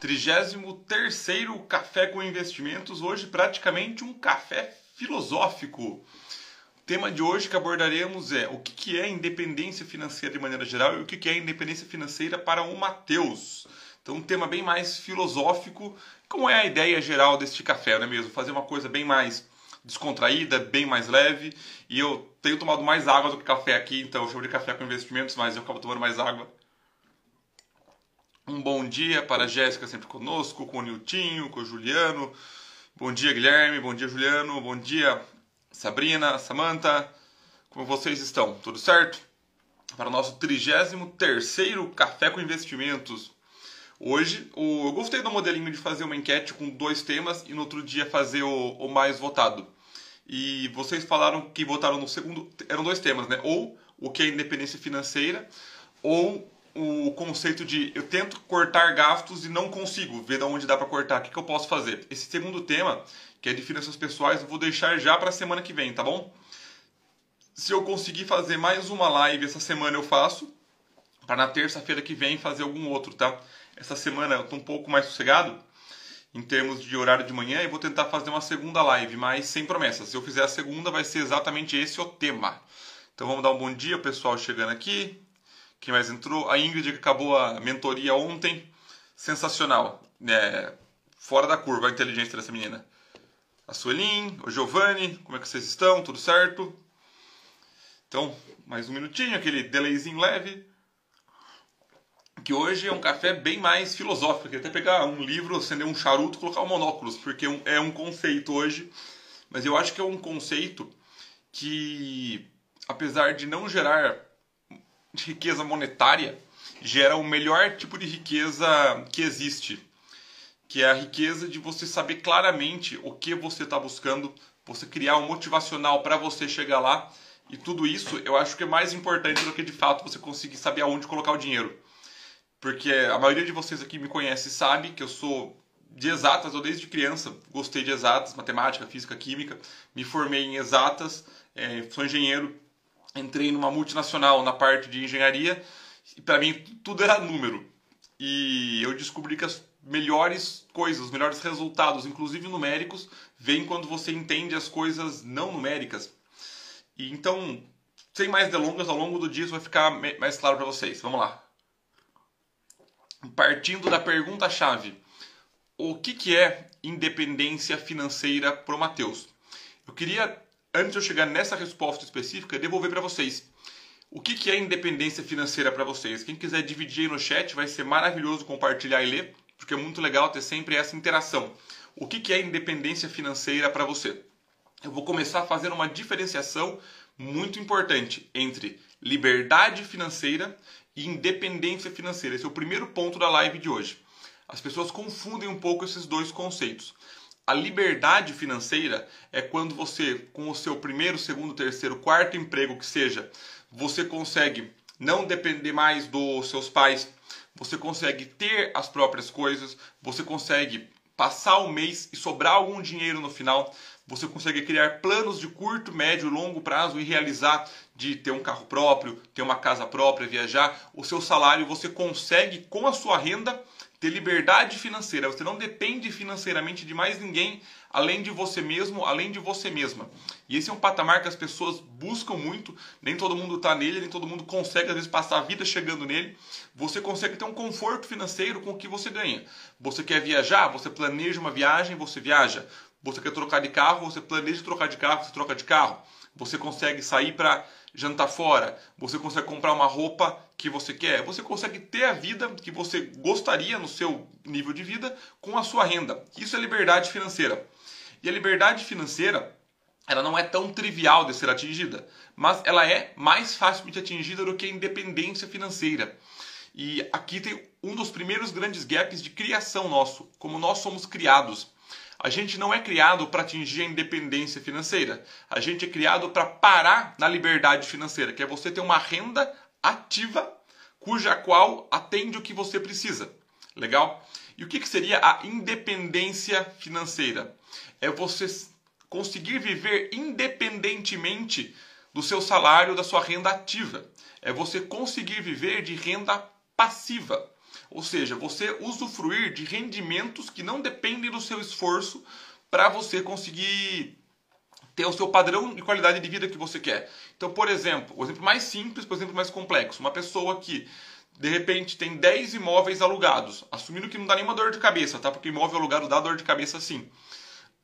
Trigésimo terceiro Café com Investimentos, hoje praticamente um café filosófico. O tema de hoje que abordaremos é o que é independência financeira de maneira geral e o que é independência financeira para o Mateus. Então, um tema bem mais filosófico, como é a ideia geral deste café, não é mesmo? Fazer uma coisa bem mais descontraída, bem mais leve. E eu tenho tomado mais água do que café aqui, então eu chamo de café com investimentos, mas eu acabo tomando mais água. Um bom dia para a Jéssica sempre conosco, com o Niltinho, com o Juliano. Bom dia, Guilherme. Bom dia, Juliano. Bom dia, Sabrina, Samanta. Como vocês estão? Tudo certo? Para o nosso 33º Café com Investimentos. Hoje, o, eu gostei do modelinho de fazer uma enquete com dois temas e no outro dia fazer o, o mais votado. E vocês falaram que votaram no segundo. Eram dois temas, né? Ou o que é independência financeira, ou o conceito de eu tento cortar gastos e não consigo ver de onde dá para cortar. O que, que eu posso fazer? Esse segundo tema, que é de finanças pessoais, eu vou deixar já para a semana que vem, tá bom? Se eu conseguir fazer mais uma live essa semana, eu faço. Para na terça-feira que vem fazer algum outro, tá? Essa semana eu estou um pouco mais sossegado em termos de horário de manhã e vou tentar fazer uma segunda live, mas sem promessas. Se eu fizer a segunda, vai ser exatamente esse o tema. Então vamos dar um bom dia, pessoal chegando aqui. Quem mais entrou? A Ingrid que acabou a mentoria ontem. Sensacional. É, fora da curva a inteligência dessa menina. A Suelin, o Giovanni, como é que vocês estão? Tudo certo? Então, mais um minutinho, aquele delayzinho leve que hoje é um café bem mais filosófico. Eu queria até pegar um livro, acender um charuto colocar um monóculos, porque é, é um conceito hoje, mas eu acho que é um conceito que, apesar de não gerar riqueza monetária, gera o melhor tipo de riqueza que existe, que é a riqueza de você saber claramente o que você está buscando, você criar um motivacional para você chegar lá. E tudo isso eu acho que é mais importante do que de fato você conseguir saber aonde colocar o dinheiro porque a maioria de vocês aqui me conhece sabe que eu sou de exatas, eu desde criança gostei de exatas, matemática, física, química, me formei em exatas, é, sou engenheiro, entrei numa multinacional na parte de engenharia e para mim tudo era número. E eu descobri que as melhores coisas, os melhores resultados, inclusive numéricos, vêm quando você entende as coisas não numéricas. E então, sem mais delongas, ao longo do dia isso vai ficar mais claro para vocês. Vamos lá partindo da pergunta-chave: o que, que é independência financeira para o Matheus? Eu queria, antes de eu chegar nessa resposta específica, devolver para vocês. O que, que é independência financeira para vocês? Quem quiser dividir aí no chat, vai ser maravilhoso compartilhar e ler, porque é muito legal ter sempre essa interação. O que, que é independência financeira para você? Eu vou começar fazendo uma diferenciação muito importante entre liberdade financeira e independência financeira. Esse é o primeiro ponto da live de hoje. As pessoas confundem um pouco esses dois conceitos. A liberdade financeira é quando você, com o seu primeiro, segundo, terceiro, quarto emprego que seja, você consegue não depender mais dos seus pais, você consegue ter as próprias coisas, você consegue passar o mês e sobrar algum dinheiro no final, você consegue criar planos de curto, médio e longo prazo e realizar de ter um carro próprio, ter uma casa própria, viajar. O seu salário você consegue com a sua renda ter liberdade financeira. Você não depende financeiramente de mais ninguém além de você mesmo, além de você mesma. E esse é um patamar que as pessoas buscam muito. Nem todo mundo está nele, nem todo mundo consegue às vezes passar a vida chegando nele. Você consegue ter um conforto financeiro com o que você ganha. Você quer viajar, você planeja uma viagem, você viaja. Você quer trocar de carro, você planeja trocar de carro, você troca de carro. Você consegue sair para jantar fora, você consegue comprar uma roupa que você quer, você consegue ter a vida que você gostaria no seu nível de vida com a sua renda. Isso é liberdade financeira. E a liberdade financeira, ela não é tão trivial de ser atingida, mas ela é mais facilmente atingida do que a independência financeira. E aqui tem um dos primeiros grandes gaps de criação nosso, como nós somos criados. A gente não é criado para atingir a independência financeira. A gente é criado para parar na liberdade financeira, que é você ter uma renda ativa cuja qual atende o que você precisa. Legal? E o que, que seria a independência financeira? É você conseguir viver independentemente do seu salário, da sua renda ativa. É você conseguir viver de renda passiva. Ou seja, você usufruir de rendimentos que não dependem do seu esforço para você conseguir ter o seu padrão de qualidade de vida que você quer. Então, por exemplo, o exemplo mais simples, por exemplo, mais complexo, uma pessoa que de repente tem 10 imóveis alugados, assumindo que não dá nenhuma dor de cabeça, tá? Porque imóvel alugado dá dor de cabeça sim.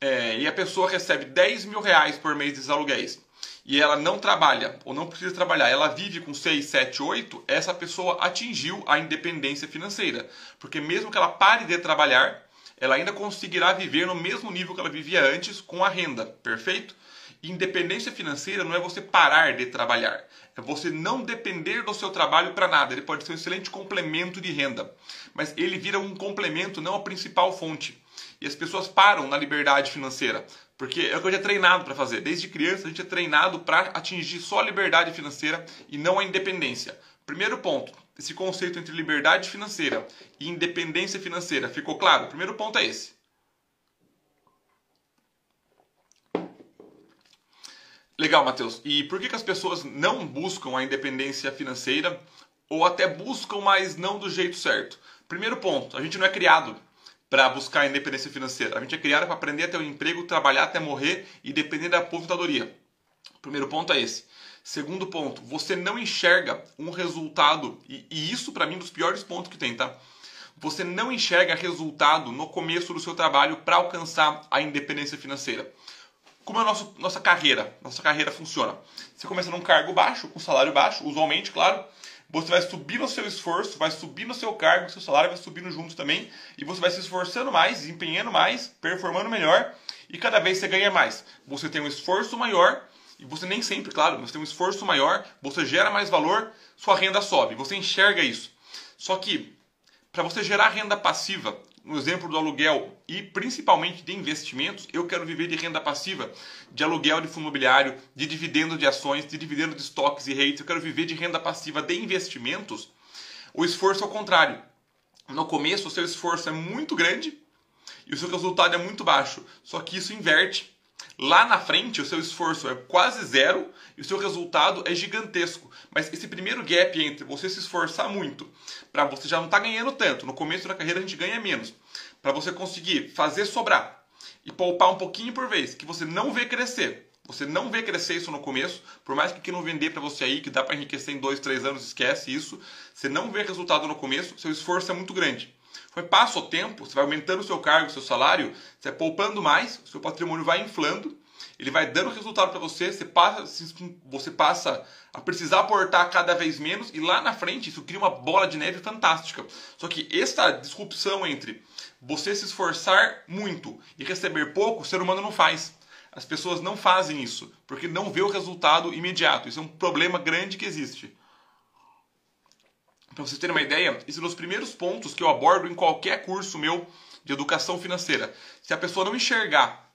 É, e a pessoa recebe 10 mil reais por mês desses aluguéis e ela não trabalha ou não precisa trabalhar, ela vive com 6, 7, 8, essa pessoa atingiu a independência financeira. Porque mesmo que ela pare de trabalhar, ela ainda conseguirá viver no mesmo nível que ela vivia antes com a renda, perfeito? Independência financeira não é você parar de trabalhar, é você não depender do seu trabalho para nada. Ele pode ser um excelente complemento de renda, mas ele vira um complemento, não a principal fonte. E as pessoas param na liberdade financeira, porque é o que eu já treinado para fazer. Desde criança a gente é treinado para atingir só a liberdade financeira e não a independência. Primeiro ponto, esse conceito entre liberdade financeira e independência financeira, ficou claro? O primeiro ponto é esse. Legal, Matheus. E por que, que as pessoas não buscam a independência financeira ou até buscam, mas não do jeito certo? Primeiro ponto, a gente não é criado para buscar a independência financeira. A gente é criado para aprender a ter um emprego, trabalhar até morrer e depender da aposentadoria. Primeiro ponto é esse. Segundo ponto, você não enxerga um resultado, e, e isso para mim é um dos piores pontos que tem, tá? Você não enxerga resultado no começo do seu trabalho para alcançar a independência financeira. Como é a nossa, nossa carreira? Nossa carreira funciona. Você começa num cargo baixo, com salário baixo, usualmente, claro. Você vai subir no seu esforço, vai subir no seu cargo, seu salário vai subindo junto também. E você vai se esforçando mais, desempenhando mais, performando melhor. E cada vez você ganha mais. Você tem um esforço maior, e você nem sempre, claro, mas tem um esforço maior, você gera mais valor, sua renda sobe. Você enxerga isso. Só que, para você gerar renda passiva, no exemplo do aluguel e principalmente de investimentos, eu quero viver de renda passiva, de aluguel de fundo imobiliário, de dividendo de ações, de dividendo de estoques e rates, eu quero viver de renda passiva de investimentos, o esforço é o contrário. No começo, o seu esforço é muito grande e o seu resultado é muito baixo. Só que isso inverte Lá na frente, o seu esforço é quase zero e o seu resultado é gigantesco. Mas esse primeiro gap entre você se esforçar muito, para você já não estar tá ganhando tanto, no começo da carreira a gente ganha menos, para você conseguir fazer sobrar e poupar um pouquinho por vez, que você não vê crescer. Você não vê crescer isso no começo, por mais que quem não vender para você aí, que dá para enriquecer em dois, três anos, esquece isso. Você não vê resultado no começo, seu esforço é muito grande. Foi passo ao tempo, você vai aumentando o seu cargo, o seu salário, você vai poupando mais, o seu patrimônio vai inflando, ele vai dando resultado para você, você passa, você passa a precisar aportar cada vez menos e lá na frente isso cria uma bola de neve fantástica. Só que essa disrupção entre você se esforçar muito e receber pouco, o ser humano não faz. As pessoas não fazem isso, porque não vê o resultado imediato. Isso é um problema grande que existe. Para vocês terem uma ideia, esses são os primeiros pontos que eu abordo em qualquer curso meu de educação financeira. Se a pessoa não enxergar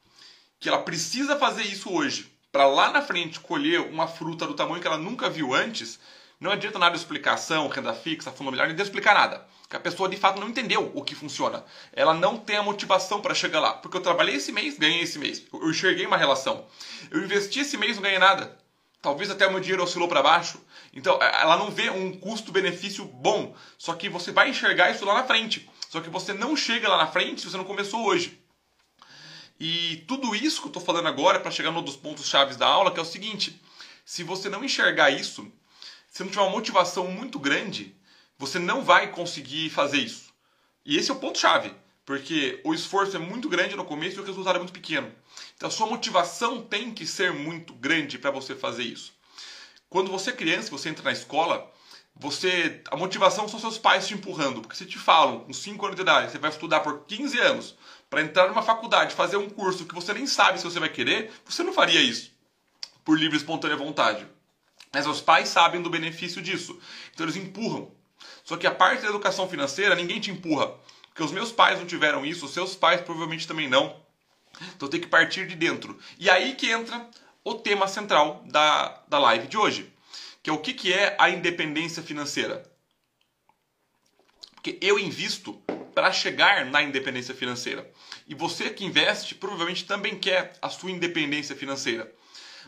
que ela precisa fazer isso hoje, para lá na frente colher uma fruta do tamanho que ela nunca viu antes, não adianta nada explicação, renda fixa, fundo imobiliário, adianta explicar nada. Porque a pessoa de fato não entendeu o que funciona. Ela não tem a motivação para chegar lá. Porque eu trabalhei esse mês, ganhei esse mês. Eu enxerguei uma relação. Eu investi esse mês, não ganhei nada. Talvez até o meu dinheiro oscilou para baixo. Então, ela não vê um custo-benefício bom. Só que você vai enxergar isso lá na frente. Só que você não chega lá na frente se você não começou hoje. E tudo isso que eu estou falando agora é para chegar num dos pontos chaves da aula, que é o seguinte: se você não enxergar isso, se não tiver uma motivação muito grande, você não vai conseguir fazer isso. E esse é o ponto chave. Porque o esforço é muito grande no começo e o resultado é muito pequeno. Então a sua motivação tem que ser muito grande para você fazer isso. Quando você é criança, você entra na escola, você a motivação são seus pais te empurrando, porque se te falam com 5 anos de idade, você vai estudar por 15 anos para entrar numa faculdade, fazer um curso que você nem sabe se você vai querer, você não faria isso por livre e espontânea vontade. Mas os pais sabem do benefício disso, então eles empurram. Só que a parte da educação financeira, ninguém te empurra. Porque os meus pais não tiveram isso, os seus pais provavelmente também não. Então tem que partir de dentro. E aí que entra o tema central da, da live de hoje, que é o que, que é a independência financeira. Porque eu invisto para chegar na independência financeira. E você que investe provavelmente também quer a sua independência financeira.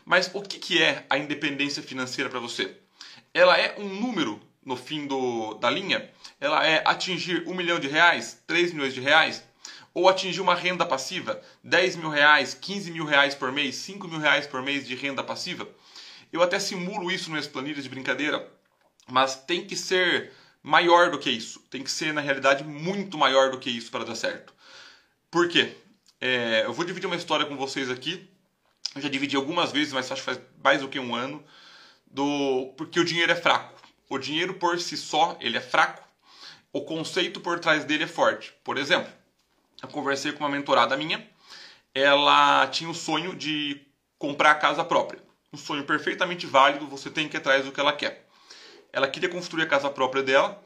Mas o que, que é a independência financeira para você? Ela é um número no fim do, da linha? Ela é atingir um milhão de reais, 3 milhões de reais? Ou atingir uma renda passiva, 10 mil reais, 15 mil reais por mês, 5 mil reais por mês de renda passiva? Eu até simulo isso nas planilhas de brincadeira, mas tem que ser maior do que isso. Tem que ser, na realidade, muito maior do que isso para dar certo. Por quê? É, eu vou dividir uma história com vocês aqui. Eu já dividi algumas vezes, mas acho que faz mais do que um ano. Do porque o dinheiro é fraco. O dinheiro por si só ele é fraco. O conceito por trás dele é forte. Por exemplo, eu conversei com uma mentorada minha. Ela tinha o sonho de comprar a casa própria um sonho perfeitamente válido, você tem que ir atrás do que ela quer. Ela queria construir a casa própria dela.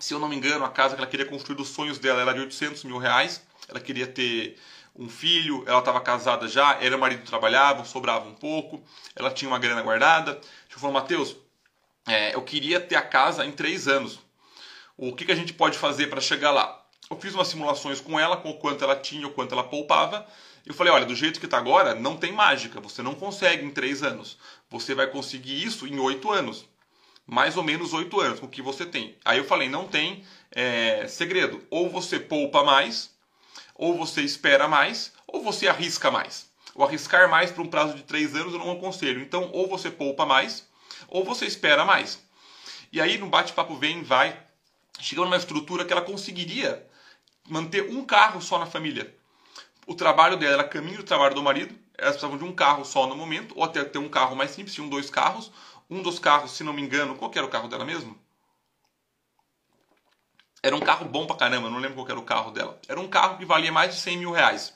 Se eu não me engano, a casa que ela queria construir dos sonhos dela era de 800 mil reais. Ela queria ter um filho, ela estava casada já, era o marido trabalhava, sobrava um pouco, ela tinha uma grana guardada. Eu falei, Matheus, é, eu queria ter a casa em três anos. O que, que a gente pode fazer para chegar lá? Eu fiz umas simulações com ela, com o quanto ela tinha, o quanto ela poupava. Eu falei, olha, do jeito que está agora, não tem mágica. Você não consegue em três anos. Você vai conseguir isso em oito anos. Mais ou menos oito anos, com o que você tem. Aí eu falei, não tem é, segredo. Ou você poupa mais, ou você espera mais, ou você arrisca mais. O arriscar mais por um prazo de três anos eu não aconselho. Então, ou você poupa mais, ou você espera mais. E aí, no bate-papo vem, vai, chegando numa estrutura que ela conseguiria manter um carro só na família o trabalho dela era caminho do trabalho do marido, elas precisavam de um carro só no momento, ou até ter um carro mais simples, tinham dois carros. Um dos carros, se não me engano, qual era o carro dela mesmo? Era um carro bom pra caramba, não lembro qual era o carro dela. Era um carro que valia mais de 100 mil reais.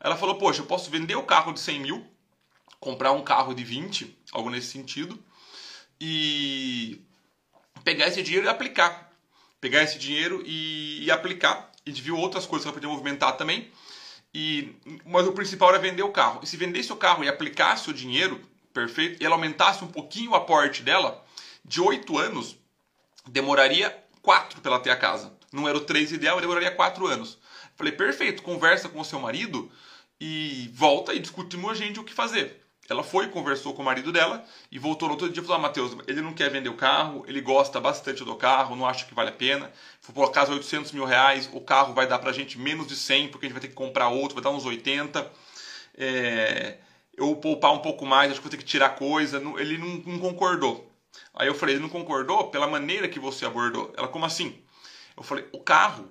Ela falou, poxa, eu posso vender o carro de 100 mil, comprar um carro de 20, algo nesse sentido, e pegar esse dinheiro e aplicar. Pegar esse dinheiro e, e aplicar. E viu outras coisas que ela podia movimentar também e, mas o principal era vender o carro. E se vendesse o carro e aplicasse o dinheiro, perfeito, e ela aumentasse um pouquinho o aporte dela, de 8 anos, demoraria 4 para ela ter a casa. Não era o 3 ideal, demoraria 4 anos. Falei, perfeito, conversa com o seu marido e volta e discutimos a gente o que fazer. Ela foi, conversou com o marido dela e voltou no outro dia e falou: ah, Matheus, ele não quer vender o carro, ele gosta bastante do carro, não acha que vale a pena. For por acaso 800 mil reais, o carro vai dar pra gente menos de 100, porque a gente vai ter que comprar outro, vai dar uns 80. É, eu poupar um pouco mais, acho que vou ter que tirar coisa. Ele não, não concordou. Aí eu falei: ele não concordou pela maneira que você abordou. Ela, como assim? Eu falei: o carro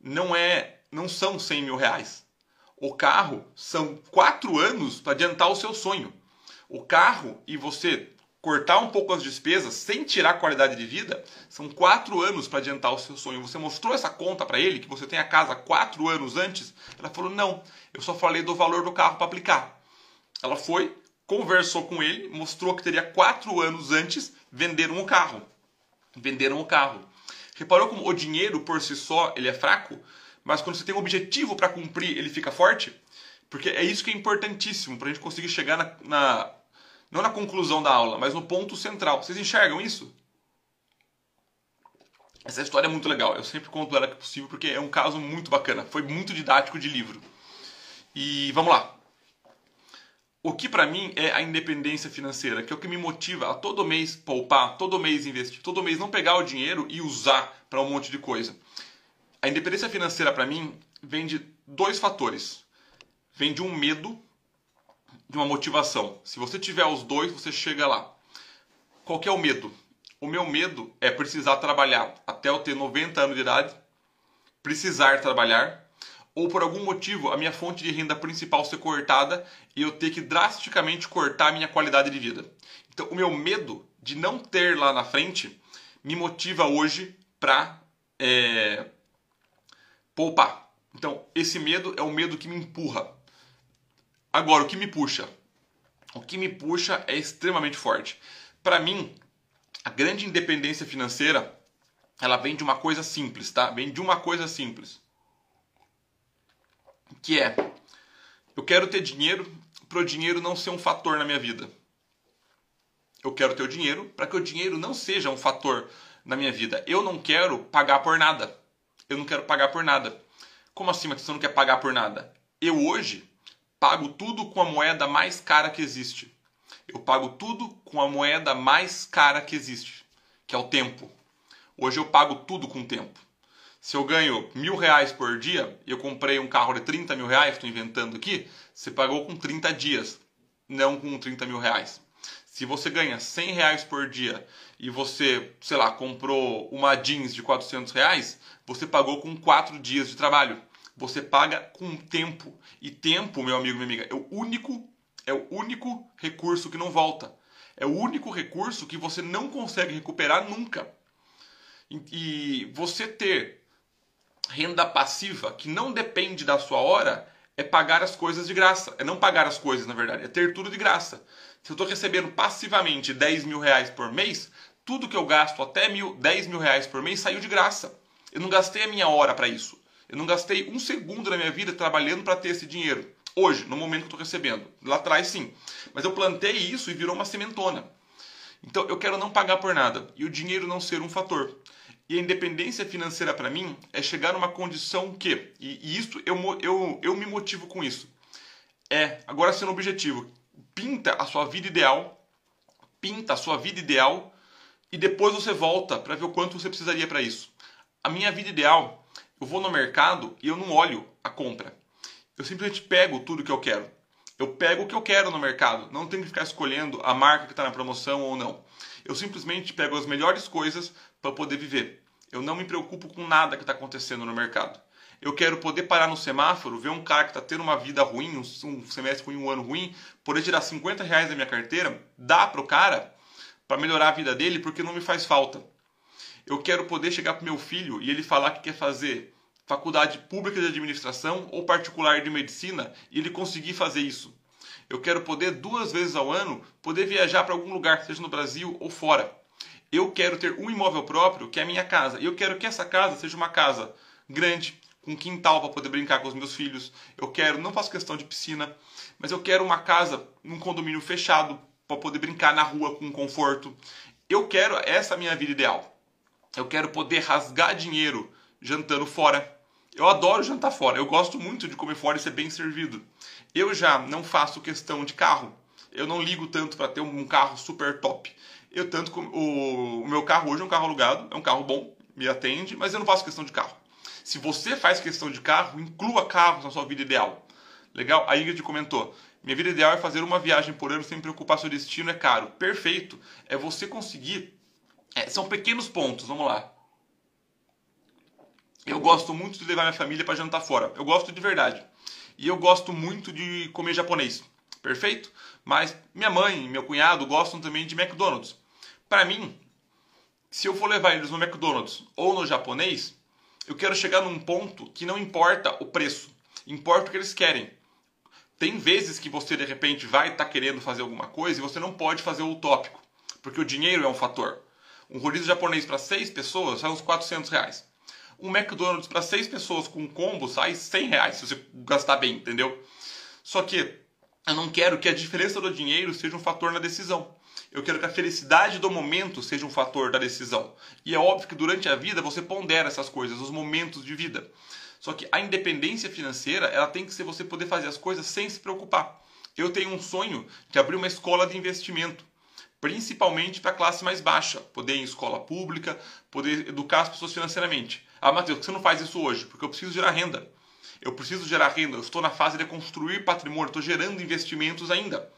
não é, não são 100 mil reais. O carro são quatro anos para adiantar o seu sonho. O carro e você cortar um pouco as despesas sem tirar a qualidade de vida são quatro anos para adiantar o seu sonho. Você mostrou essa conta para ele, que você tem a casa quatro anos antes? Ela falou: não, eu só falei do valor do carro para aplicar. Ela foi, conversou com ele, mostrou que teria quatro anos antes, venderam o carro. Venderam o carro. Reparou como o dinheiro por si só ele é fraco? Mas quando você tem um objetivo para cumprir, ele fica forte. Porque é isso que é importantíssimo para a gente conseguir chegar na, na, não na conclusão da aula, mas no ponto central. Vocês enxergam isso? Essa história é muito legal. Eu sempre conto ela que é possível porque é um caso muito bacana. Foi muito didático de livro. E vamos lá. O que para mim é a independência financeira, que é o que me motiva a todo mês poupar, todo mês investir, todo mês não pegar o dinheiro e usar para um monte de coisa. A independência financeira para mim vem de dois fatores. Vem de um medo, de uma motivação. Se você tiver os dois, você chega lá. Qual é o medo? O meu medo é precisar trabalhar até eu ter 90 anos de idade, precisar trabalhar, ou por algum motivo a minha fonte de renda principal ser cortada e eu ter que drasticamente cortar a minha qualidade de vida. Então, o meu medo de não ter lá na frente me motiva hoje para é, poupar. Então, esse medo é o medo que me empurra. Agora, o que me puxa? O que me puxa é extremamente forte. Para mim, a grande independência financeira, ela vem de uma coisa simples, tá? Vem de uma coisa simples. Que é, eu quero ter dinheiro para o dinheiro não ser um fator na minha vida. Eu quero ter o dinheiro para que o dinheiro não seja um fator na minha vida. Eu não quero pagar por nada eu não quero pagar por nada. Como assim, mas você não quer pagar por nada? Eu hoje pago tudo com a moeda mais cara que existe. Eu pago tudo com a moeda mais cara que existe, que é o tempo. Hoje eu pago tudo com tempo. Se eu ganho mil reais por dia e eu comprei um carro de 30 mil reais, estou inventando aqui, você pagou com 30 dias, não com 30 mil reais. Se você ganha 100 reais por dia e você, sei lá, comprou uma jeans de 400 reais, você pagou com 4 dias de trabalho. Você paga com tempo. E tempo, meu amigo, minha amiga, é o único, é o único recurso que não volta. É o único recurso que você não consegue recuperar nunca. E você ter renda passiva que não depende da sua hora é pagar as coisas de graça. É não pagar as coisas, na verdade, é ter tudo de graça. Se eu estou recebendo passivamente 10 mil reais por mês, tudo que eu gasto até mil, 10 mil reais por mês saiu de graça. Eu não gastei a minha hora para isso. Eu não gastei um segundo da minha vida trabalhando para ter esse dinheiro. Hoje, no momento que estou recebendo. Lá atrás, sim. Mas eu plantei isso e virou uma sementona. Então, eu quero não pagar por nada e o dinheiro não ser um fator. E a independência financeira para mim é chegar numa condição que, e, e isso eu, eu, eu me motivo com isso, é, agora sendo objetivo, pinta a sua vida ideal, pinta a sua vida ideal e depois você volta para ver o quanto você precisaria para isso. A minha vida ideal, eu vou no mercado e eu não olho a compra. Eu simplesmente pego tudo que eu quero. Eu pego o que eu quero no mercado, não tenho que ficar escolhendo a marca que está na promoção ou não. Eu simplesmente pego as melhores coisas para poder viver. Eu não me preocupo com nada que está acontecendo no mercado. Eu quero poder parar no semáforo, ver um cara que está tendo uma vida ruim, um, semestre ruim, um ano ruim, poder tirar 50 reais da minha carteira, dar para o cara para melhorar a vida dele, porque não me faz falta. Eu quero poder chegar para meu filho e ele falar que quer fazer faculdade pública de administração ou particular de medicina e ele conseguir fazer isso. Eu quero poder duas vezes ao ano poder viajar para algum lugar, seja no Brasil ou fora. Eu quero ter um imóvel próprio, que é a minha casa. Eu quero que essa casa seja uma casa grande, com quintal para poder brincar com os meus filhos. Eu quero, não faço questão de piscina, mas eu quero uma casa num condomínio fechado para poder brincar na rua com conforto. Eu quero essa é minha vida ideal. Eu quero poder rasgar dinheiro jantando fora. Eu adoro jantar fora. Eu gosto muito de comer fora e ser bem servido. Eu já não faço questão de carro. Eu não ligo tanto para ter um carro super top. Eu tanto o, o meu carro hoje é um carro alugado, é um carro bom, me atende, mas eu não faço questão de carro. Se você faz questão de carro, inclua carros na sua vida ideal. Legal? A Ingrid comentou: minha vida ideal é fazer uma viagem por ano sem preocupar se o destino é caro. Perfeito. É você conseguir. É, são pequenos pontos, vamos lá. Eu gosto muito de levar minha família para jantar fora. Eu gosto de verdade. E eu gosto muito de comer japonês. Perfeito? Mas minha mãe e meu cunhado gostam também de McDonald's. Para mim, se eu for levar eles no McDonald's ou no japonês, eu quero chegar num ponto que não importa o preço, importa o que eles querem. Tem vezes que você de repente vai estar tá querendo fazer alguma coisa e você não pode fazer o utópico, porque o dinheiro é um fator. Um rodízio japonês para seis pessoas sai uns 400 reais. Um McDonald's para seis pessoas com combo sai 100 reais se você gastar bem, entendeu? Só que eu não quero que a diferença do dinheiro seja um fator na decisão. Eu quero que a felicidade do momento seja um fator da decisão. E é óbvio que durante a vida você pondera essas coisas, os momentos de vida. Só que a independência financeira, ela tem que ser você poder fazer as coisas sem se preocupar. Eu tenho um sonho de abrir uma escola de investimento, principalmente para a classe mais baixa, poder ir em escola pública, poder educar as pessoas financeiramente. Ah, Matheus, você não faz isso hoje? Porque eu preciso gerar renda. Eu preciso gerar renda, eu estou na fase de construir patrimônio, estou gerando investimentos ainda.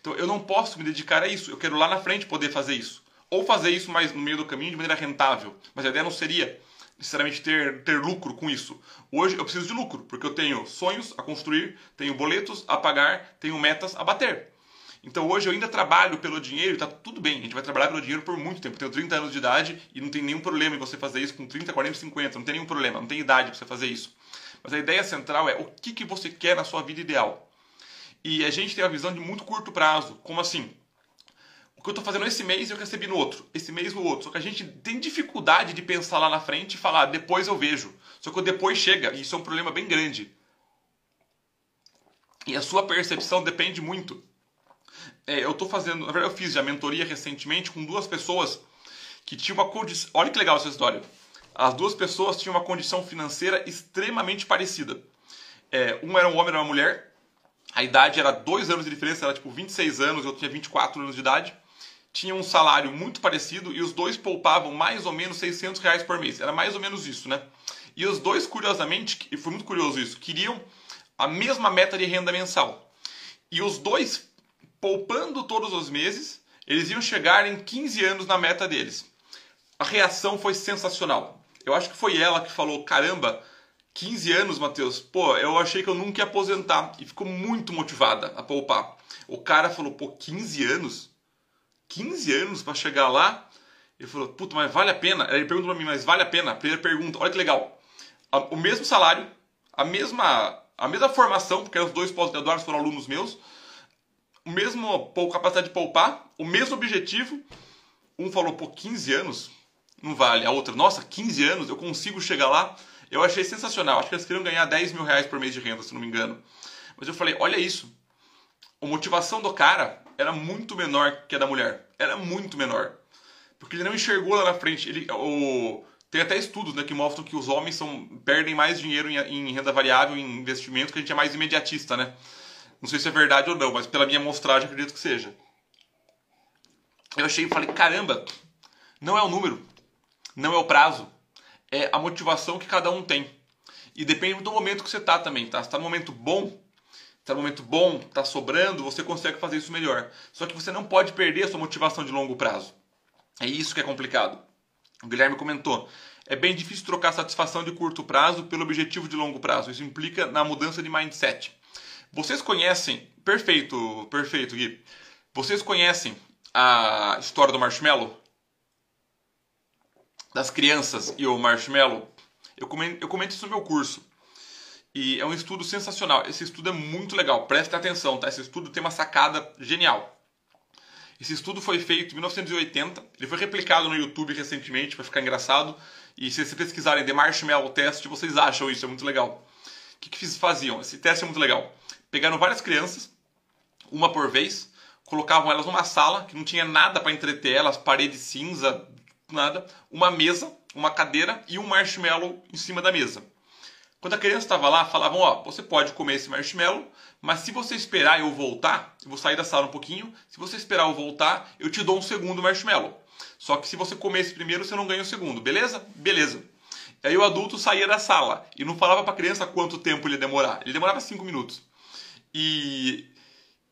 Então eu não posso me dedicar a isso. Eu quero lá na frente poder fazer isso. Ou fazer isso mais no meio do caminho de maneira rentável. Mas a ideia não seria necessariamente ter, ter lucro com isso. Hoje eu preciso de lucro, porque eu tenho sonhos a construir, tenho boletos a pagar, tenho metas a bater. Então hoje eu ainda trabalho pelo dinheiro está tudo bem. A gente vai trabalhar pelo dinheiro por muito tempo. Eu tenho 30 anos de idade e não tem nenhum problema em você fazer isso com 30, 40, 50. Não tem nenhum problema, não tem idade para você fazer isso. Mas a ideia central é o que, que você quer na sua vida ideal. E a gente tem a visão de muito curto prazo. Como assim? O que eu estou fazendo esse mês eu recebi no outro, esse mês no outro. Só que a gente tem dificuldade de pensar lá na frente e falar, depois eu vejo. Só que o depois chega, e isso é um problema bem grande. E a sua percepção depende muito. É, eu estou fazendo, na verdade eu fiz já mentoria recentemente com duas pessoas que tinham uma condição. Olha que legal essa história. As duas pessoas tinham uma condição financeira extremamente parecida. É, um era um homem e uma mulher, a idade era dois anos de diferença, era tipo 26 anos, eu tinha 24 anos de idade. Tinha um salário muito parecido e os dois poupavam mais ou menos 600 reais por mês. Era mais ou menos isso, né? E os dois, curiosamente, e foi muito curioso isso, queriam a mesma meta de renda mensal. E os dois, poupando todos os meses, eles iam chegar em 15 anos na meta deles. A reação foi sensacional. Eu acho que foi ela que falou: caramba, 15 anos, Matheus, pô, eu achei que eu nunca ia aposentar. E ficou muito motivada a poupar. O cara falou, pô, 15 anos? 15 anos para chegar lá? Ele falou, puta, mas vale a pena? Ele perguntou pra mim, mas vale a pena? Primeira pergunta, olha que legal. O mesmo salário, a mesma, a mesma formação, porque os dois pós-graduados foram alunos meus, o mesmo capacidade de poupar, o mesmo objetivo. Um falou, pô, 15 anos? Não vale. A outra, nossa, 15 anos, eu consigo chegar lá. Eu achei sensacional. Acho que eles queriam ganhar 10 mil reais por mês de renda, se não me engano. Mas eu falei, olha isso. A motivação do cara era muito menor que a da mulher. Era muito menor. Porque ele não enxergou lá na frente. Ele, o, tem até estudos né, que mostram que os homens são, perdem mais dinheiro em, em renda variável, em investimento, que a gente é mais imediatista, né? Não sei se é verdade ou não, mas pela minha amostragem acredito que seja. Eu achei e falei, caramba, não é o número, não é o prazo, é a motivação que cada um tem. E depende do momento que você está também, tá? Se tá no momento bom, está no momento bom, está sobrando, você consegue fazer isso melhor. Só que você não pode perder a sua motivação de longo prazo. É isso que é complicado. O Guilherme comentou: é bem difícil trocar satisfação de curto prazo pelo objetivo de longo prazo. Isso implica na mudança de mindset. Vocês conhecem, perfeito, perfeito, Gui. Vocês conhecem a história do marshmallow? das crianças e o marshmallow, eu comento, eu comento isso no meu curso. E é um estudo sensacional. Esse estudo é muito legal. Preste atenção, tá? Esse estudo tem uma sacada genial. Esse estudo foi feito em 1980. Ele foi replicado no YouTube recentemente para ficar engraçado. E se vocês pesquisarem The Marshmallow Test, vocês acham isso. É muito legal. O que, que faziam? Esse teste é muito legal. Pegaram várias crianças, uma por vez, colocavam elas numa sala que não tinha nada para entreter elas, parede cinza, nada, uma mesa, uma cadeira e um marshmallow em cima da mesa. Quando a criança estava lá, falavam: Ó, você pode comer esse marshmallow, mas se você esperar eu voltar, eu vou sair da sala um pouquinho. Se você esperar eu voltar, eu te dou um segundo marshmallow. Só que se você comer esse primeiro, você não ganha o segundo, beleza? Beleza. Aí o adulto saía da sala e não falava para a criança quanto tempo ele ia demorar. Ele demorava cinco minutos. E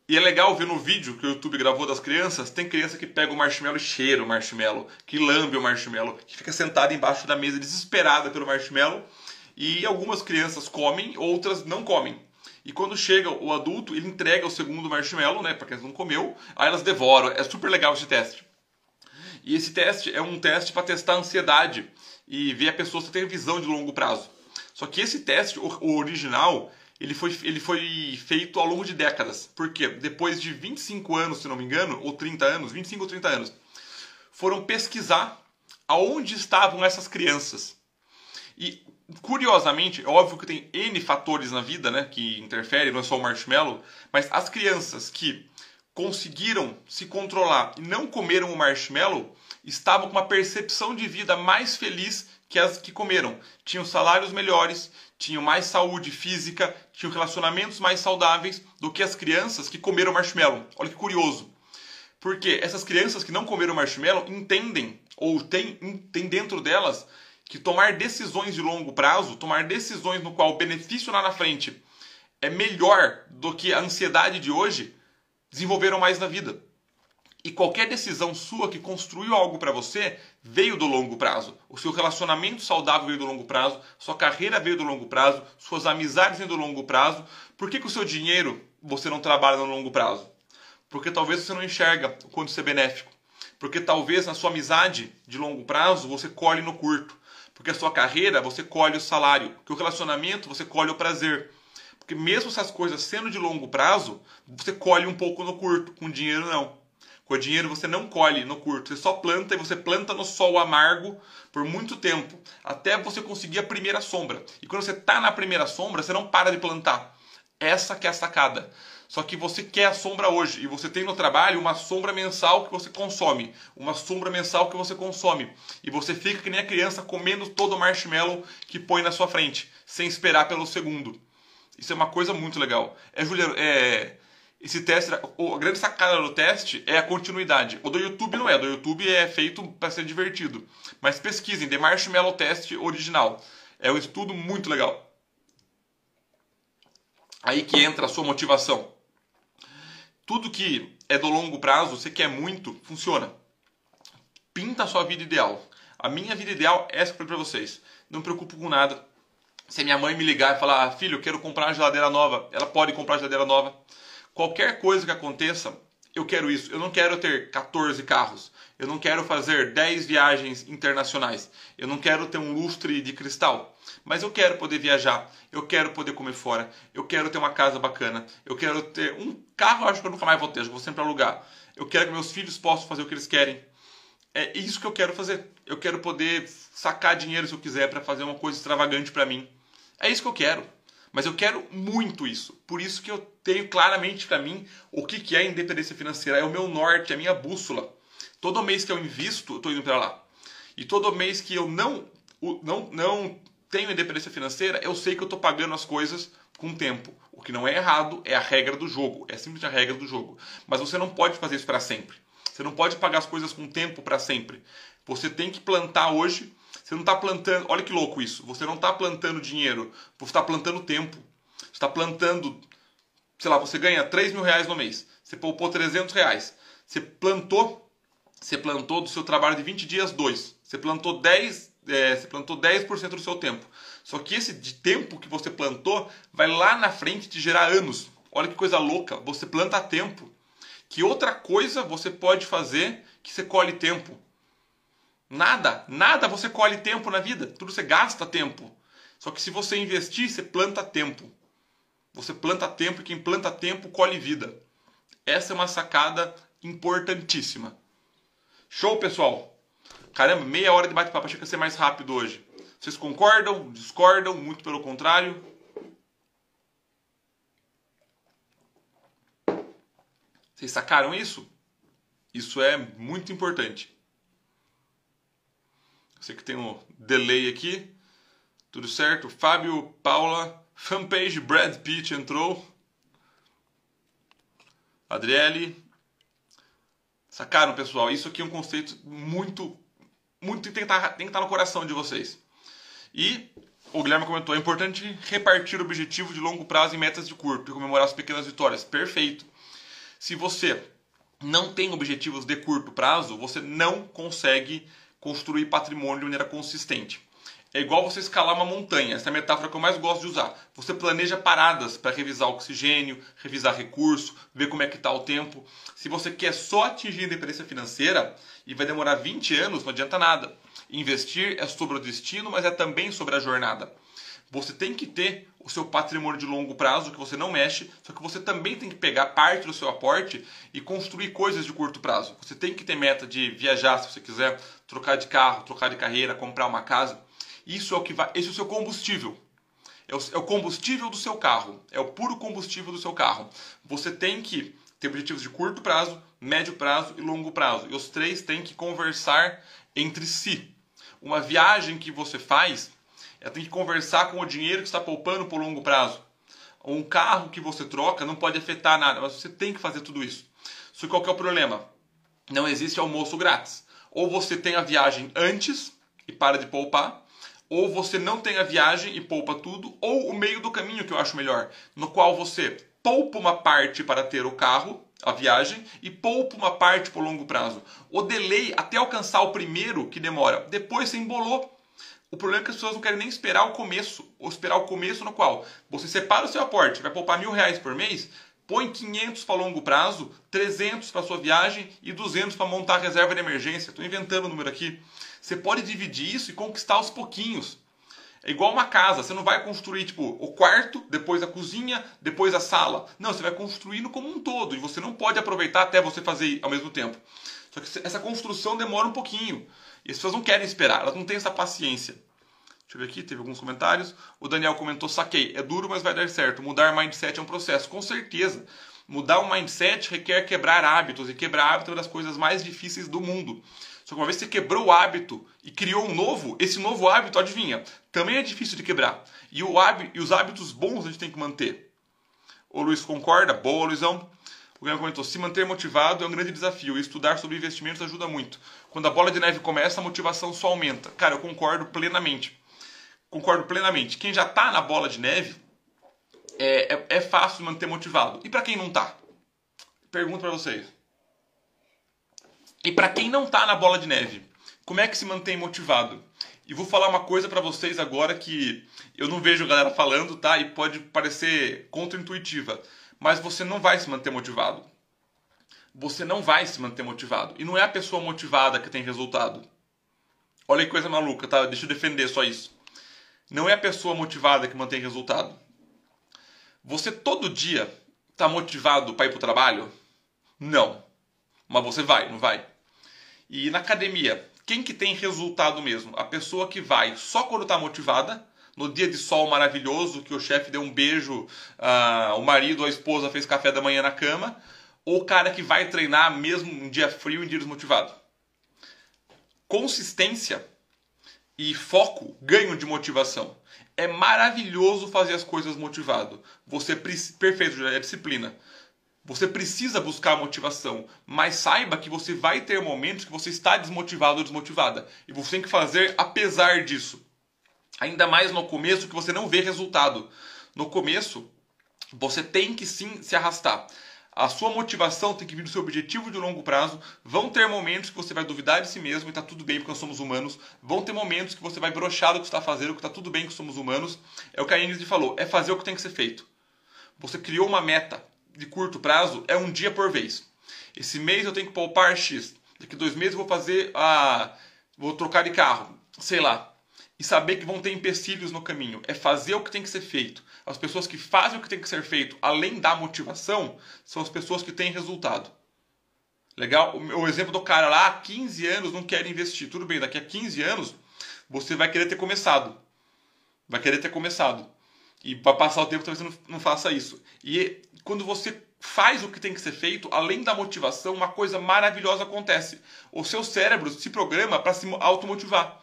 e é legal ver no vídeo que o YouTube gravou das crianças, tem criança que pega o marshmallow e cheira o marshmallow, que lambe o marshmallow, que fica sentada embaixo da mesa desesperada pelo marshmallow. E algumas crianças comem, outras não comem. E quando chega o adulto, ele entrega o segundo marshmallow, né, para quem não comeu, aí elas devoram. É super legal esse teste. E esse teste é um teste para testar a ansiedade e ver a pessoa se tem visão de longo prazo. Só que esse teste, o original, ele foi, ele foi feito ao longo de décadas. Porque depois de 25 anos, se não me engano, ou 30 anos, 25 ou 30 anos, foram pesquisar aonde estavam essas crianças. E curiosamente, é óbvio que tem N fatores na vida, né, que interferem, não é só o marshmallow, mas as crianças que conseguiram se controlar e não comeram o marshmallow estavam com uma percepção de vida mais feliz que as que comeram. Tinham salários melhores, tinham mais saúde física, tinham relacionamentos mais saudáveis do que as crianças que comeram marshmallow. Olha que curioso. Porque essas crianças que não comeram marshmallow entendem, ou têm tem dentro delas, que tomar decisões de longo prazo, tomar decisões no qual o benefício lá na frente é melhor do que a ansiedade de hoje, desenvolveram mais na vida. E qualquer decisão sua que construiu algo para você veio do longo prazo. O seu relacionamento saudável veio do longo prazo, sua carreira veio do longo prazo, suas amizades vêm do longo prazo. Por que, que o seu dinheiro você não trabalha no longo prazo? Porque talvez você não enxerga o quanto isso é benéfico. Porque talvez na sua amizade de longo prazo você colhe no curto. Porque a sua carreira você colhe o salário. Porque o relacionamento você colhe o prazer. Porque mesmo essas coisas sendo de longo prazo, você colhe um pouco no curto, com dinheiro não. Com dinheiro você não colhe no curto, você só planta e você planta no sol amargo por muito tempo, até você conseguir a primeira sombra. E quando você está na primeira sombra, você não para de plantar. Essa que é a sacada. Só que você quer a sombra hoje e você tem no trabalho uma sombra mensal que você consome, uma sombra mensal que você consome. E você fica que nem a criança comendo todo o marshmallow que põe na sua frente, sem esperar pelo segundo. Isso é uma coisa muito legal. É, Juliano, é, esse teste, a grande sacada do teste é a continuidade. O do YouTube não é, o do YouTube é feito para ser divertido. Mas pesquisem, The Marshmallow Test original. É um estudo muito legal. Aí que entra a sua motivação. Tudo que é do longo prazo, você quer muito, funciona. Pinta a sua vida ideal. A minha vida ideal é essa que eu falei para vocês. Não me preocupo com nada. Se minha mãe me ligar e falar, ah, filho, eu quero comprar uma geladeira nova, ela pode comprar uma geladeira nova. Qualquer coisa que aconteça, eu quero isso. Eu não quero ter 14 carros. Eu não quero fazer 10 viagens internacionais. Eu não quero ter um lustre de cristal. Mas eu quero poder viajar. Eu quero poder comer fora. Eu quero ter uma casa bacana. Eu quero ter um carro, acho que eu nunca mais vou ter. Eu vou sempre alugar. Eu quero que meus filhos possam fazer o que eles querem. É isso que eu quero fazer. Eu quero poder sacar dinheiro se eu quiser para fazer uma coisa extravagante para mim. É isso que eu quero. Mas eu quero muito isso. Por isso que eu tenho claramente para mim o que, que é independência financeira. É o meu norte, é a minha bússola. Todo mês que eu invisto, eu estou indo para lá. E todo mês que eu não, não, não tenho independência financeira, eu sei que eu estou pagando as coisas com tempo. O que não é errado é a regra do jogo. É simplesmente a regra do jogo. Mas você não pode fazer isso para sempre. Você não pode pagar as coisas com tempo para sempre. Você tem que plantar hoje você não está plantando. Olha que louco isso. Você não está plantando dinheiro, você está plantando tempo. Você está plantando. Sei lá, você ganha 3 mil reais no mês. Você poupou 300 reais. Você plantou. Você plantou do seu trabalho de 20 dias, 2. Você plantou 10, é, você plantou 10% do seu tempo. Só que esse tempo que você plantou vai lá na frente te gerar anos. Olha que coisa louca. Você planta tempo. Que outra coisa você pode fazer que você colhe tempo? Nada, nada você colhe tempo na vida, tudo você gasta tempo. Só que se você investir, você planta tempo. Você planta tempo e quem planta tempo colhe vida. Essa é uma sacada importantíssima. Show, pessoal? Caramba, meia hora de bate-papo, achei que ia ser mais rápido hoje. Vocês concordam? Discordam? Muito pelo contrário? Vocês sacaram isso? Isso é muito importante. Sei que tem um delay aqui. Tudo certo? Fábio, Paula, fanpage Brad Pitt entrou. Adriele. Sacaram, pessoal? Isso aqui é um conceito muito, muito tem que estar, tá, tem que estar tá no coração de vocês. E o Guilherme comentou: é importante repartir o objetivo de longo prazo em metas de curto e comemorar as pequenas vitórias. Perfeito. Se você não tem objetivos de curto prazo, você não consegue construir patrimônio de maneira consistente. É igual você escalar uma montanha, essa é a metáfora que eu mais gosto de usar. Você planeja paradas para revisar oxigênio, revisar recurso, ver como é que está o tempo. Se você quer só atingir independência financeira e vai demorar 20 anos, não adianta nada. Investir é sobre o destino, mas é também sobre a jornada. Você tem que ter o seu patrimônio de longo prazo que você não mexe, só que você também tem que pegar parte do seu aporte e construir coisas de curto prazo. Você tem que ter meta de viajar se você quiser, trocar de carro, trocar de carreira, comprar uma casa. Isso é o que vai, esse é o seu combustível. É o, é o combustível do seu carro, é o puro combustível do seu carro. Você tem que ter objetivos de curto prazo, médio prazo e longo prazo. E os três têm que conversar entre si. Uma viagem que você faz ela tem que conversar com o dinheiro que está poupando por longo prazo. Um carro que você troca não pode afetar nada, mas você tem que fazer tudo isso. Só que qual que é o problema? Não existe almoço grátis. Ou você tem a viagem antes e para de poupar, ou você não tem a viagem e poupa tudo, ou o meio do caminho que eu acho melhor, no qual você poupa uma parte para ter o carro, a viagem, e poupa uma parte por longo prazo. O delay até alcançar o primeiro que demora, depois você embolou. O problema é que as pessoas não querem nem esperar o começo, ou esperar o começo no qual você separa o seu aporte, vai poupar mil reais por mês, põe 500 para longo prazo, 300 para sua viagem e 200 para montar a reserva de emergência. Estou inventando o número aqui. Você pode dividir isso e conquistar aos pouquinhos. É igual uma casa, você não vai construir tipo o quarto, depois a cozinha, depois a sala. Não, você vai construindo como um todo e você não pode aproveitar até você fazer ao mesmo tempo. Só que essa construção demora um pouquinho. E as pessoas não querem esperar, elas não têm essa paciência. Deixa eu ver aqui, teve alguns comentários. O Daniel comentou: saquei, é duro, mas vai dar certo. Mudar mindset é um processo. Com certeza. Mudar um mindset requer quebrar hábitos, e quebrar hábitos é uma das coisas mais difíceis do mundo. Só que uma vez que você quebrou o hábito e criou um novo, esse novo hábito, adivinha, também é difícil de quebrar. E, o hábito, e os hábitos bons a gente tem que manter. O Luiz concorda? Boa, Luizão. O Guilherme comentou: se manter motivado é um grande desafio e estudar sobre investimentos ajuda muito. Quando a bola de neve começa, a motivação só aumenta. Cara, eu concordo plenamente. Concordo plenamente. Quem já está na bola de neve é, é, é fácil manter motivado. E para quem não está? Pergunto para vocês. E para quem não está na bola de neve, como é que se mantém motivado? E vou falar uma coisa para vocês agora que eu não vejo galera falando, tá? E pode parecer contraintuitiva, mas você não vai se manter motivado. Você não vai se manter motivado. E não é a pessoa motivada que tem resultado. Olha que coisa maluca, tá? Deixa eu defender só isso. Não é a pessoa motivada que mantém resultado. Você todo dia está motivado para ir para o trabalho? Não. Mas você vai, não vai? E na academia, quem que tem resultado mesmo? A pessoa que vai só quando está motivada, no dia de sol maravilhoso, que o chefe deu um beijo, uh, o marido ou a esposa fez café da manhã na cama, ou o cara que vai treinar mesmo em dia frio, em dia desmotivado? Consistência e foco ganham de motivação. É maravilhoso fazer as coisas motivado. Você perfeito, é disciplina. Você precisa buscar motivação, mas saiba que você vai ter momentos que você está desmotivado ou desmotivada. E você tem que fazer apesar disso. Ainda mais no começo que você não vê resultado. No começo, você tem que sim se arrastar. A sua motivação tem que vir do seu objetivo de longo prazo. Vão ter momentos que você vai duvidar de si mesmo e está tudo bem porque nós somos humanos. Vão ter momentos que você vai brochar do que está fazendo, que está tudo bem que somos humanos. É o que a Ingrid falou, é fazer o que tem que ser feito. Você criou uma meta, de curto prazo é um dia por vez. Esse mês eu tenho que poupar X. Daqui dois meses eu vou fazer a. vou trocar de carro. Sei lá. E saber que vão ter empecilhos no caminho. É fazer o que tem que ser feito. As pessoas que fazem o que tem que ser feito, além da motivação, são as pessoas que têm resultado. Legal? O exemplo do cara lá, há 15 anos não quer investir. Tudo bem, daqui a 15 anos você vai querer ter começado. Vai querer ter começado. E para passar o tempo talvez você não, não faça isso. E quando você faz o que tem que ser feito, além da motivação, uma coisa maravilhosa acontece. O seu cérebro se programa para se automotivar.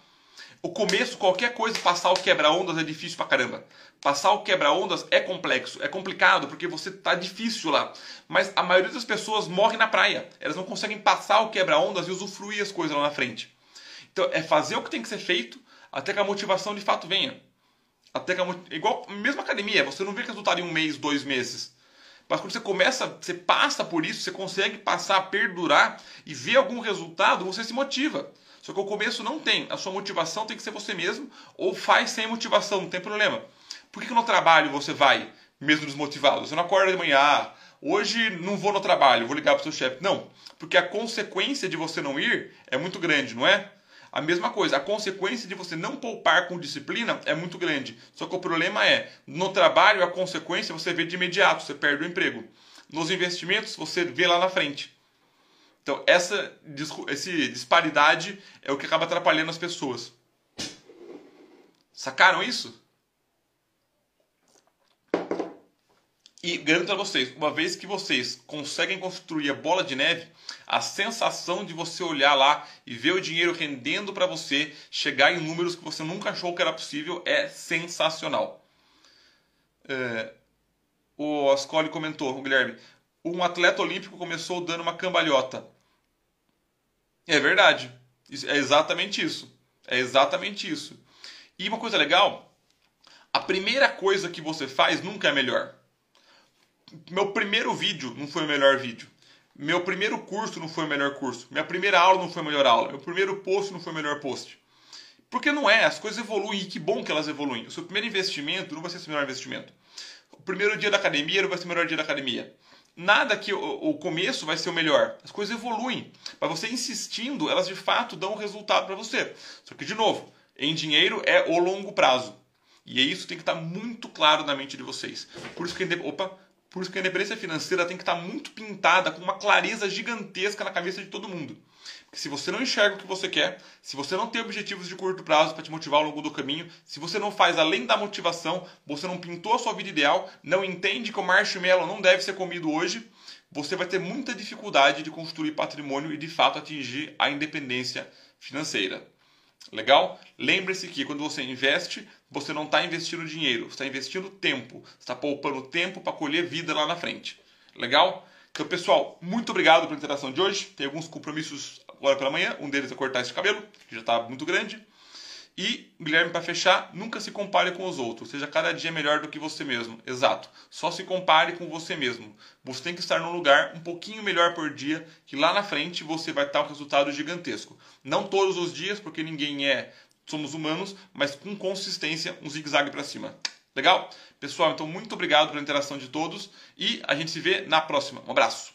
O começo, qualquer coisa, passar o quebra-ondas é difícil pra caramba. Passar o quebra-ondas é complexo, é complicado, porque você tá difícil lá. Mas a maioria das pessoas morre na praia. Elas não conseguem passar o quebra-ondas e usufruir as coisas lá na frente. Então, é fazer o que tem que ser feito até que a motivação de fato venha. Até que a, igual, mesmo academia, você não vê resultado em um mês, dois meses. Mas quando você começa, você passa por isso, você consegue passar perdurar e ver algum resultado, você se motiva. Só que o começo não tem. A sua motivação tem que ser você mesmo, ou faz sem motivação, não tem problema. Por que, que no trabalho você vai mesmo desmotivado? Você não acorda de manhã, ah, hoje não vou no trabalho, vou ligar para o seu chefe. Não, porque a consequência de você não ir é muito grande, não é? A mesma coisa, a consequência de você não poupar com disciplina é muito grande. Só que o problema é, no trabalho, a consequência você vê de imediato, você perde o emprego. Nos investimentos, você vê lá na frente. Então, essa esse disparidade é o que acaba atrapalhando as pessoas. Sacaram isso? E garanto a vocês, uma vez que vocês conseguem construir a bola de neve, a sensação de você olhar lá e ver o dinheiro rendendo para você, chegar em números que você nunca achou que era possível, é sensacional. É, o Ascoli comentou, o Guilherme, um atleta olímpico começou dando uma cambalhota. É verdade. É exatamente isso. É exatamente isso. E uma coisa legal, a primeira coisa que você faz nunca é melhor meu primeiro vídeo não foi o melhor vídeo. Meu primeiro curso não foi o melhor curso. Minha primeira aula não foi a melhor aula. Meu primeiro post não foi o melhor post. Porque não é, as coisas evoluem e que bom que elas evoluem. O seu primeiro investimento não vai ser o melhor investimento. O primeiro dia da academia não vai ser o melhor dia da academia. Nada que o, começo vai ser o melhor. As coisas evoluem. Mas você insistindo, elas de fato dão um resultado para você. Só que, de novo, em dinheiro é o longo prazo. E isso tem que estar muito claro na mente de vocês. Por isso que. Opa! Por isso que a independência financeira tem que estar muito pintada com uma clareza gigantesca na cabeça de todo mundo. Porque se você não enxerga o que você quer, se você não tem objetivos de curto prazo para te motivar ao longo do caminho, se você não faz além da motivação, você não pintou a sua vida ideal, não entende que o marshmallow não deve ser comido hoje, você vai ter muita dificuldade de construir patrimônio e de fato atingir a independência financeira. Legal? Lembre-se que quando você investe, você não está investindo dinheiro, você está investindo tempo, você está poupando tempo para colher vida lá na frente. Legal? Então, pessoal, muito obrigado pela interação de hoje. Tem alguns compromissos agora pela manhã. Um deles é cortar esse cabelo, que já está muito grande. E, Guilherme, para fechar, nunca se compare com os outros. Seja cada dia melhor do que você mesmo. Exato. Só se compare com você mesmo. Você tem que estar num lugar um pouquinho melhor por dia, que lá na frente você vai estar um resultado gigantesco. Não todos os dias, porque ninguém é. Somos humanos, mas com consistência, um zigue-zague para cima. Legal? Pessoal, então muito obrigado pela interação de todos e a gente se vê na próxima. Um abraço.